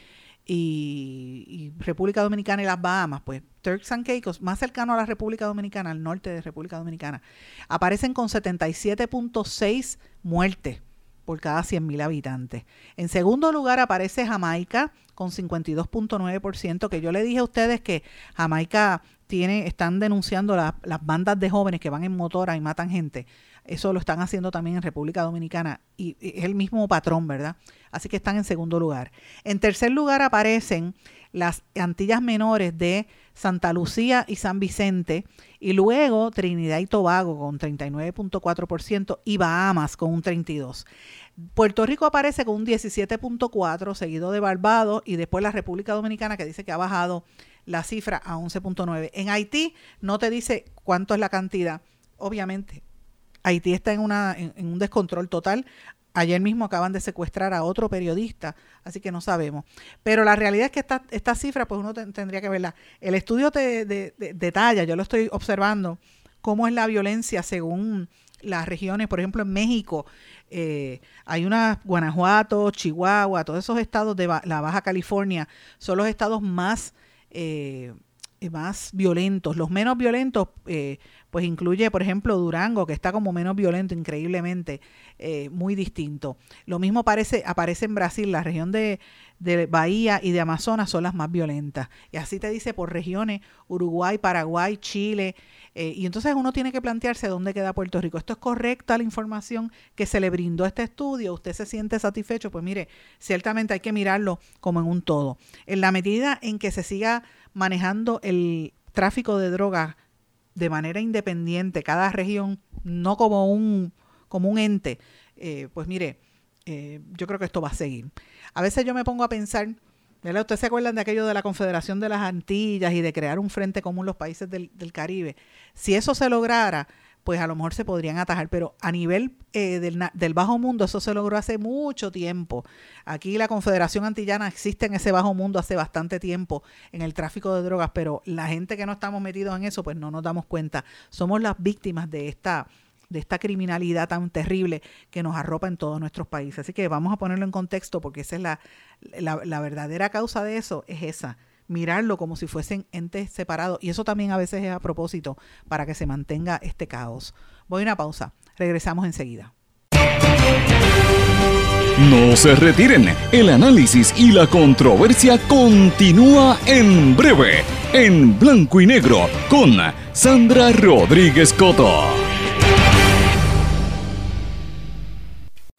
y, República Dominicana y las Bahamas, pues Turks and Caicos, más cercano a la República Dominicana, al norte de República Dominicana, aparecen con 77.6 muertes por cada 100.000 habitantes. En segundo lugar aparece Jamaica con 52.9%, que yo le dije a ustedes que Jamaica tiene, están denunciando las bandas de jóvenes que van en motora y matan gente. Eso lo están haciendo también en República Dominicana y es el mismo patrón, ¿verdad? Así que están en segundo lugar. En tercer lugar aparecen las Antillas Menores de Santa Lucía y San Vicente, y luego Trinidad y Tobago con 39.4% y Bahamas con un 32%. Puerto Rico aparece con un 17.4%, seguido de Barbados, y después la República Dominicana que dice que ha bajado la cifra a 11.9%. En Haití no te dice cuánto es la cantidad, obviamente. Haití está en, una, en un descontrol total. Ayer mismo acaban de secuestrar a otro periodista, así que no sabemos. Pero la realidad es que esta, esta cifra, pues uno tendría que verla. El estudio te detalla, yo lo estoy observando, cómo es la violencia según las regiones. Por ejemplo, en México eh, hay una Guanajuato, Chihuahua, todos esos estados de la Baja California son los estados más... Eh, más violentos. Los menos violentos, eh, pues incluye, por ejemplo, Durango, que está como menos violento, increíblemente, eh, muy distinto. Lo mismo parece, aparece en Brasil, la región de, Bahía y de Amazonas son las más violentas. Y así te dice por regiones, Uruguay, Paraguay, Chile. Eh, y entonces uno tiene que plantearse dónde queda Puerto Rico. ¿Esto es correcta la información que se le brindó a este estudio? ¿Usted se siente satisfecho? Pues mire, ciertamente hay que mirarlo como en un todo. En la medida en que se siga manejando el tráfico de drogas de manera independiente, cada región, no como un, como un ente, eh, pues mire, eh, yo creo que esto va a seguir. A veces yo me pongo a pensar, ¿verdad? ¿Ustedes se acuerdan de aquello de la Confederación de las Antillas y de crear un frente común los países del, del Caribe? Si eso se lograra, pues a lo mejor se podrían atajar, pero a nivel eh, del, bajo mundo eso se logró hace mucho tiempo. Aquí la Confederación Antillana existe en ese bajo mundo hace bastante tiempo en el tráfico de drogas, pero la gente que no estamos metidos en eso, pues no nos damos cuenta. Somos las víctimas de esta de esta criminalidad tan terrible que nos arropa en todos nuestros países. Así que vamos a ponerlo en contexto porque esa es la, la, la verdadera causa de eso, es esa, mirarlo como si fuesen entes separados. Y eso también a veces es a propósito para que se mantenga este caos. Voy a una pausa. Regresamos enseguida. No se retiren. El análisis y la controversia continúa en breve, en blanco y negro, con Sandra Rodríguez Coto.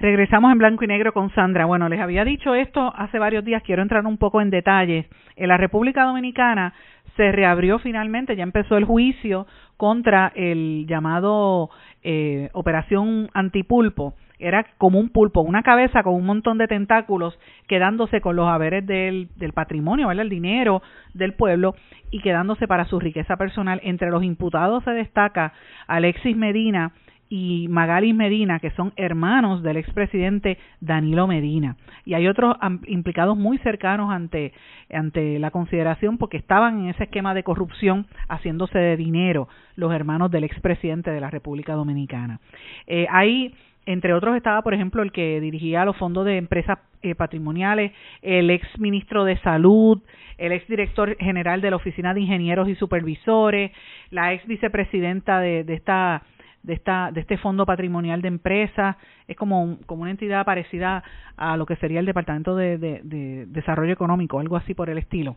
Regresamos en blanco y negro con Sandra. Bueno, les había dicho esto hace varios días, quiero entrar un poco en detalles. En la República Dominicana se reabrió finalmente, ya empezó el juicio contra el llamado eh, Operación Antipulpo. Era como un pulpo, una cabeza con un montón de tentáculos quedándose con los haberes del, del patrimonio, ¿verdad? el dinero del pueblo y quedándose para su riqueza personal. Entre los imputados se destaca Alexis Medina y Magalis Medina, que son hermanos del expresidente Danilo Medina. Y hay otros implicados muy cercanos ante, ante la consideración porque estaban en ese esquema de corrupción haciéndose de dinero los hermanos del expresidente de la República Dominicana. Eh, hay entre otros estaba, por ejemplo, el que dirigía los fondos de empresas eh, patrimoniales, el ex ministro de Salud, el ex director general de la Oficina de Ingenieros y Supervisores, la ex vicepresidenta de, de esta de esta de este fondo patrimonial de empresas es como como una entidad parecida a lo que sería el departamento de, de desarrollo económico algo así por el estilo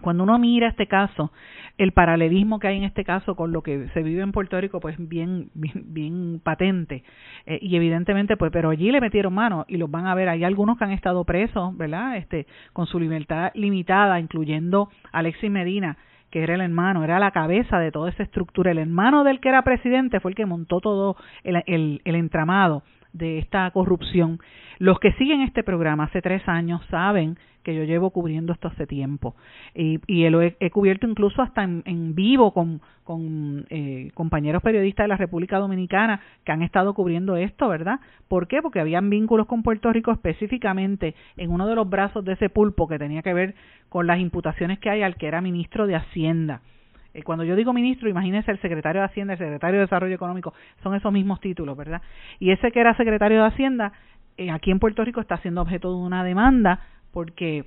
cuando uno mira este caso, el paralelismo que hay en este caso con lo que se vive en Puerto Rico, pues bien, bien, bien patente. Eh, y evidentemente, pues, pero allí le metieron mano y los van a ver. Hay algunos que han estado presos, ¿verdad? Este, con su libertad limitada, incluyendo Alexis Medina, que era el hermano, era la cabeza de toda esa estructura. El hermano del que era presidente fue el que montó todo el, el, el entramado de esta corrupción. Los que siguen este programa hace tres años saben que yo llevo cubriendo esto hace tiempo y, lo he, cubierto incluso hasta en, vivo con, con eh, compañeros periodistas de la República Dominicana que han estado cubriendo esto, ¿verdad? ¿Por qué? Porque habían vínculos con Puerto Rico específicamente en uno de los brazos de ese pulpo que tenía que ver con las imputaciones que hay al que era ministro de Hacienda. Eh, cuando yo digo ministro, imagínense el secretario de Hacienda, el secretario de Desarrollo Económico, son esos mismos títulos, ¿verdad? Y ese que era secretario de Hacienda, eh, aquí en Puerto Rico está siendo objeto de una demanda porque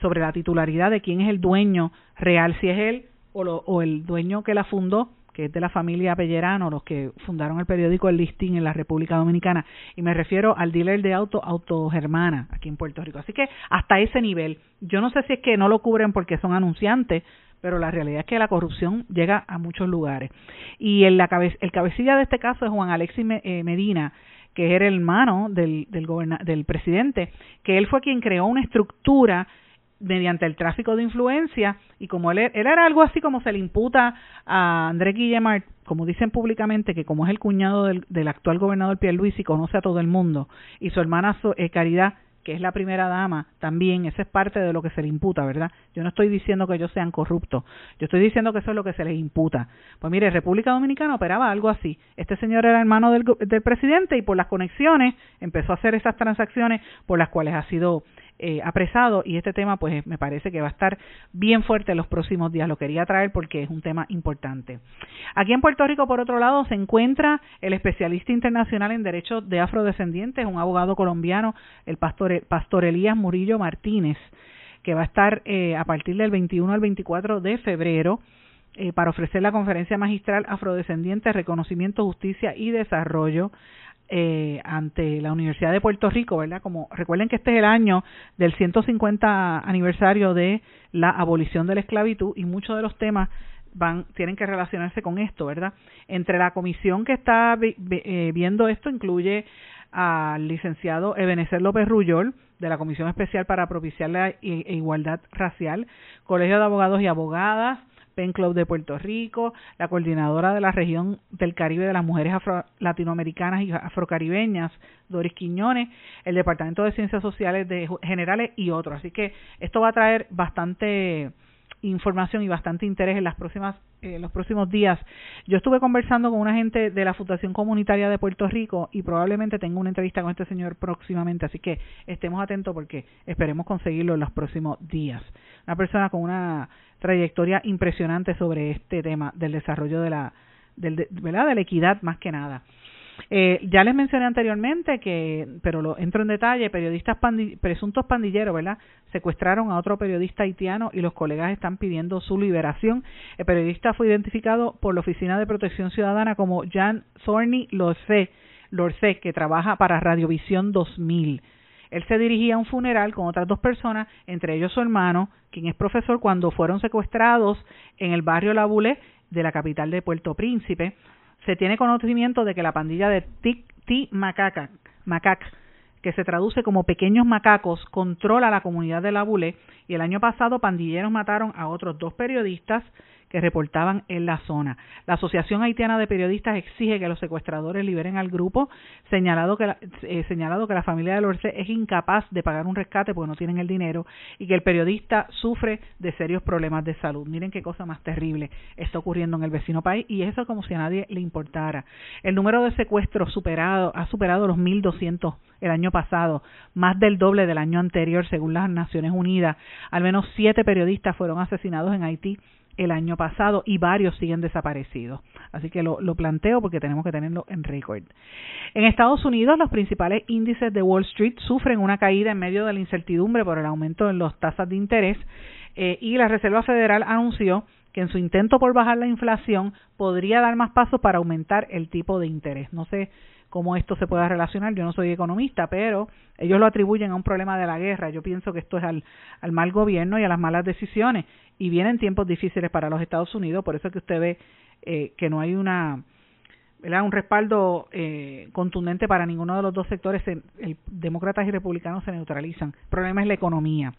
sobre la titularidad de quién es el dueño real, si es él o, o el dueño que la fundó, que es de la familia Pellerano, los que fundaron el periódico El Listín en la República Dominicana, y me refiero al dealer de auto Auto Germana aquí en Puerto Rico. Así que hasta ese nivel, yo no sé si es que no lo cubren porque son anunciantes, pero la realidad es que la corrupción llega a muchos lugares. Y el, la el cabecilla de este caso es Juan Alexis eh, Medina, que era el hermano del, del presidente, que él fue quien creó una estructura mediante el tráfico de influencia y como él, él era algo así como se le imputa a André Guillemard, como dicen públicamente que como es el cuñado del, del actual gobernador Pierluisi conoce a todo el mundo y su hermana eh, Caridad que es la primera dama, también, esa es parte de lo que se le imputa, ¿verdad? Yo no estoy diciendo que ellos sean corruptos, yo estoy diciendo que eso es lo que se les imputa. Pues mire, República Dominicana operaba algo así. Este señor era hermano del, del presidente y por las conexiones empezó a hacer esas transacciones por las cuales ha sido eh, apresado y este tema pues me parece que va a estar bien fuerte en los próximos días. Lo quería traer porque es un tema importante. Aquí en Puerto Rico, por otro lado, se encuentra el especialista internacional en derechos de afrodescendientes, un abogado colombiano, el pastor, pastor Elías Murillo Martínez, que va a estar eh, a partir del 21 al 24 de febrero eh, para ofrecer la conferencia magistral Afrodescendientes, Reconocimiento, Justicia y Desarrollo eh, ante la Universidad de Puerto Rico, ¿verdad? Como recuerden que este es el año del 150 aniversario de la abolición de la esclavitud y muchos de los temas van tienen que relacionarse con esto, ¿verdad? Entre la comisión que está eh, viendo esto incluye al licenciado Ebenezer López Rullol de la Comisión Especial para propiciar la igualdad racial, Colegio de Abogados y Abogadas, Pen Club de Puerto Rico, la coordinadora de la región del Caribe de las mujeres afro latinoamericanas y afrocaribeñas, Doris Quiñones, el Departamento de Ciencias Sociales de Generales y otros. Así que esto va a traer bastante información y bastante interés en las próximas en los próximos días. Yo estuve conversando con una gente de la Fundación Comunitaria de Puerto Rico y probablemente tengo una entrevista con este señor próximamente, así que estemos atentos porque esperemos conseguirlo en los próximos días. Una persona con una trayectoria impresionante sobre este tema del desarrollo de la del, ¿verdad? de la equidad más que nada. Eh, ya les mencioné anteriormente que, pero lo entro en detalle, periodistas presuntos pandilleros, ¿verdad? Secuestraron a otro periodista haitiano y los colegas están pidiendo su liberación. El periodista fue identificado por la Oficina de Protección Ciudadana como Jan Thorny Lorce, que trabaja para Radiovisión 2000. Él se dirigía a un funeral con otras dos personas, entre ellos su hermano, quien es profesor, cuando fueron secuestrados en el barrio La de la capital de Puerto Príncipe se tiene conocimiento de que la pandilla de Ti Macaca, Macac, que se traduce como pequeños macacos, controla la comunidad de la Bule y el año pasado pandilleros mataron a otros dos periodistas que reportaban en la zona. La Asociación Haitiana de Periodistas exige que los secuestradores liberen al grupo, señalado que la, eh, señalado que la familia de Lorce es incapaz de pagar un rescate porque no tienen el dinero y que el periodista sufre de serios problemas de salud. Miren qué cosa más terrible está ocurriendo en el vecino país y eso como si a nadie le importara. El número de secuestros superado ha superado los 1.200 el año pasado, más del doble del año anterior según las Naciones Unidas. Al menos siete periodistas fueron asesinados en Haití el año pasado y varios siguen desaparecidos. Así que lo, planteo porque tenemos que tenerlo en récord. En Estados Unidos, los principales índices de Wall Street sufren una caída en medio de la incertidumbre por el aumento en las tasas de interés eh, y la Reserva Federal anunció que en su intento por bajar la inflación podría dar más pasos para aumentar el tipo de interés. No sé cómo esto se pueda relacionar, yo no soy economista, pero ellos lo atribuyen a un problema de la guerra. Yo pienso que esto es al, al mal gobierno y a las malas decisiones. Y vienen tiempos difíciles para los Estados Unidos, por eso es que usted ve eh, que no hay una ¿verdad? un respaldo eh, contundente para ninguno de los dos sectores. el, demócratas y republicanos se neutralizan. El problema es la economía.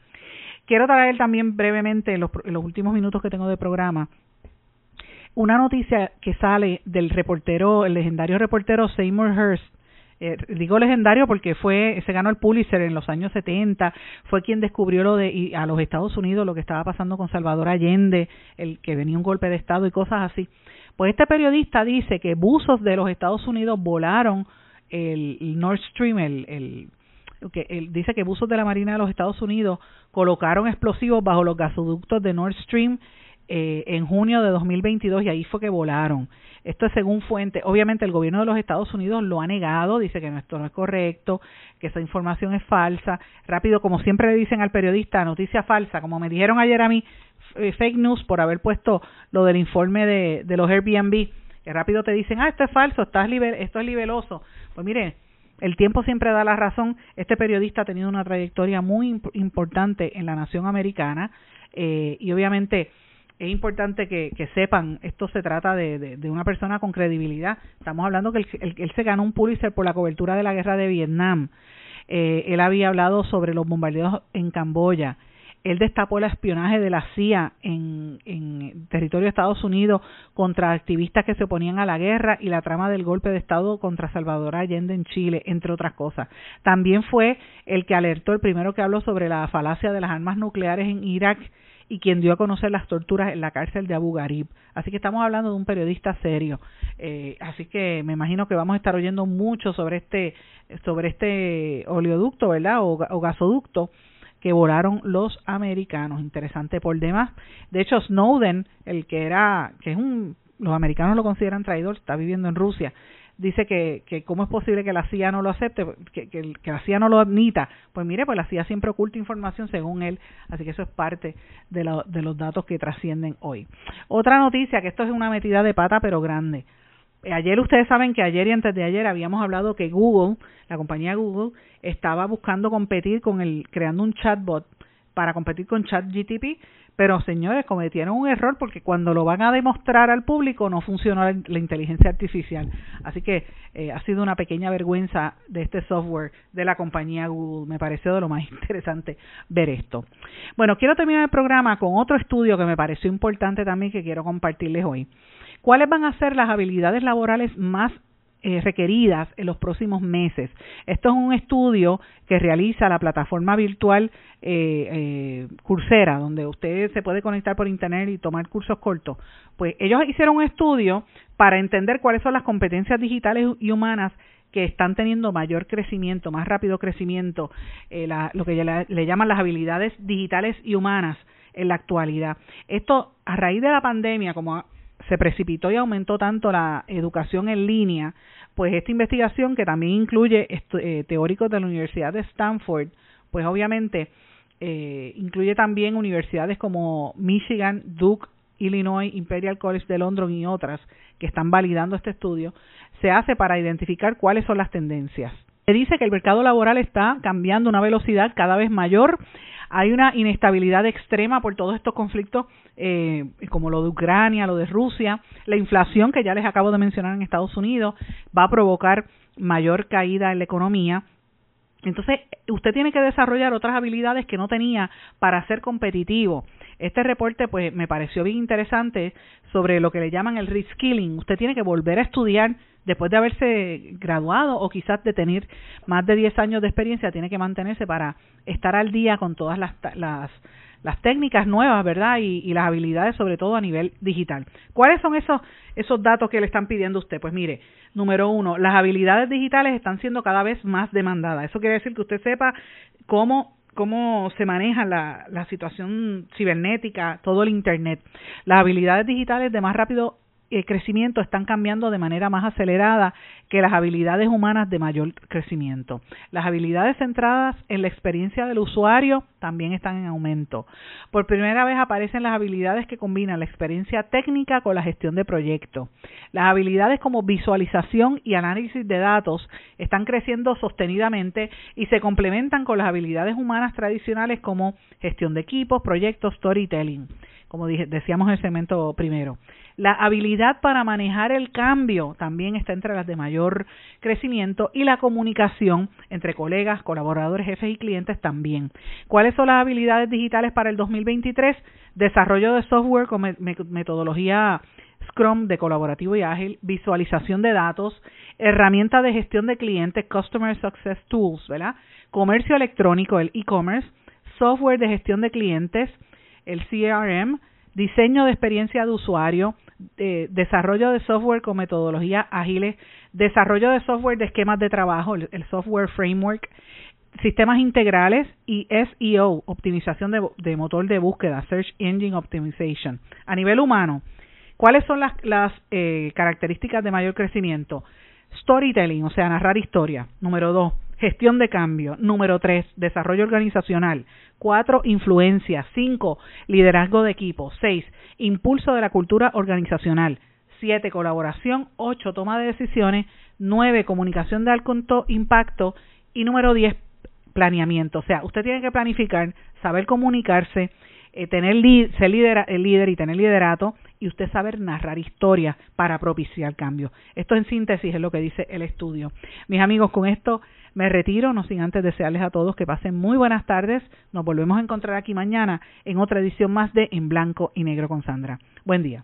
Quiero traer también brevemente, en los, en los últimos minutos que tengo de programa, una noticia que sale del reportero, el legendario reportero Seymour Hearst, eh, digo legendario porque fue se ganó el Pulitzer en los años 70, fue quien descubrió lo de y a los Estados Unidos lo que estaba pasando con Salvador Allende, el que venía un golpe de estado y cosas así. Pues este periodista dice que buzos de los Estados Unidos volaron el, Nord Stream, el, el que dice que buzos de la Marina de los Estados Unidos colocaron explosivos bajo los gasoductos de Nord Stream eh, en junio de 2022 y ahí fue que volaron. Esto es según fuente. Obviamente el gobierno de los Estados Unidos lo ha negado, dice que esto no es correcto, que esa información es falsa. Rápido, como siempre le dicen al periodista, noticia falsa, como me dijeron ayer a mí, eh, fake news por haber puesto lo del informe de, de los Airbnb, que rápido te dicen, ah, esto es falso, estás esto es libeloso. Pues mire, el tiempo siempre da la razón. Este periodista ha tenido una trayectoria muy importante en la nación americana eh, y obviamente es importante que, sepan, esto se trata de, una persona con credibilidad. Estamos hablando que él, él, se ganó un Pulitzer por la cobertura de la guerra de Vietnam. Eh, él había hablado sobre los bombardeos en Camboya. Él destapó el espionaje de la CIA en, en territorio de Estados Unidos contra activistas que se oponían a la guerra y la trama del golpe de Estado contra Salvador Allende en Chile, entre otras cosas. También fue el que alertó, el primero que habló sobre la falacia de las armas nucleares en Irak y quien dio a conocer las torturas en la cárcel de Abu Ghraib. Así que estamos hablando de un periodista serio. Eh, así que me imagino que vamos a estar oyendo mucho sobre este sobre este oleoducto, ¿verdad? O, o gasoducto que volaron los americanos. Interesante por demás. De hecho, Snowden, el que era, que es un, los americanos lo consideran traidor, está viviendo en Rusia dice que, que cómo es posible que la CIA no lo acepte, que, que, la CIA no lo admita. Pues mire, pues la CIA siempre oculta información según él, así que eso es parte de, de los datos que trascienden hoy. Otra noticia, que esto es una metida de pata pero grande. Ayer ustedes saben que ayer y antes de ayer habíamos hablado que Google, la compañía Google, estaba buscando competir con el, creando un chatbot para competir con ChatGTP, pero señores, cometieron un error porque cuando lo van a demostrar al público no funcionó la, inteligencia artificial. Así que eh, ha sido una pequeña vergüenza de este software de la compañía Google. Me pareció de lo más interesante ver esto. Bueno, quiero terminar el programa con otro estudio que me pareció importante también que quiero compartirles hoy. ¿Cuáles van a ser las habilidades laborales más eh, requeridas en los próximos meses. Esto es un estudio que realiza la plataforma virtual eh, eh, Coursera, donde usted se puede conectar por internet y tomar cursos cortos. Pues ellos hicieron un estudio para entender cuáles son las competencias digitales y humanas que están teniendo mayor crecimiento, más rápido crecimiento, eh, lo que le llaman las habilidades digitales y humanas en la actualidad. Esto a raíz de la pandemia, como se precipitó y aumentó tanto la educación en línea, pues esta investigación que también incluye eh, teóricos de la Universidad de Stanford, pues obviamente eh, incluye también universidades como Michigan, Duke, Illinois, Imperial College de London y otras que están validando este estudio, se hace para identificar cuáles son las tendencias. Se dice que el mercado laboral está cambiando a una velocidad cada vez mayor hay una inestabilidad extrema por todos estos conflictos, eh, como lo de Ucrania, lo de Rusia, la inflación que ya les acabo de mencionar en Estados Unidos, va a provocar mayor caída en la economía. Entonces, usted tiene que desarrollar otras habilidades que no tenía para ser competitivo. Este reporte pues me pareció bien interesante sobre lo que le llaman el reskilling. Usted tiene que volver a estudiar después de haberse graduado o quizás de tener más de 10 años de experiencia, tiene que mantenerse para estar al día con todas las, las, las técnicas nuevas, ¿verdad? Y, las habilidades, sobre todo a nivel digital. ¿Cuáles son esos, esos datos que le están pidiendo usted? Pues mire, número uno, las habilidades digitales están siendo cada vez más demandadas. Eso quiere decir que usted sepa cómo cómo se maneja la, la situación cibernética, todo el Internet. Las habilidades digitales de más rápido crecimiento están cambiando de manera más acelerada que las habilidades humanas de mayor crecimiento. Las habilidades centradas en la experiencia del usuario también están en aumento. Por primera vez aparecen las habilidades que combinan la experiencia técnica con la gestión de proyectos. Las habilidades como visualización y análisis de datos están creciendo sostenidamente y se complementan con las habilidades humanas tradicionales como gestión de equipos, proyectos, storytelling, como dije, decíamos en el segmento primero. La habilidad para manejar el cambio también está entre las de mayor crecimiento y la comunicación entre colegas, colaboradores, jefes y clientes también. ¿Cuáles son las habilidades digitales para el 2023? Desarrollo de software con metodología Scrum de colaborativo y ágil, visualización de datos, herramientas de gestión de clientes, Customer Success Tools, ¿verdad? Comercio electrónico, el e-commerce, software de gestión de clientes, el CRM, diseño de experiencia de usuario, eh, desarrollo de software con metodologías ágiles, desarrollo de software de esquemas de trabajo, el, software framework, sistemas integrales y SEO, optimización de, motor de búsqueda, Search Engine Optimization. A nivel humano, ¿cuáles son las, las eh, características de mayor crecimiento? Storytelling, o sea, narrar historia. Número dos, gestión de cambio. Número tres, desarrollo organizacional. Cuatro, influencia. Cinco, liderazgo de equipo. Seis, impulso de la cultura organizacional. Siete, colaboración. Ocho, toma de decisiones. Nueve, comunicación de alto impacto. Y número diez, planeamiento. O sea, usted tiene que planificar, saber comunicarse, eh, tener ser líder, el líder y tener liderato y usted saber narrar historias para propiciar cambio. Esto en síntesis es lo que dice el estudio. Mis amigos, con esto me retiro, no sin antes desearles a todos que pasen muy buenas tardes. Nos volvemos a encontrar aquí mañana en otra edición más de En Blanco y Negro con Sandra. Buen día.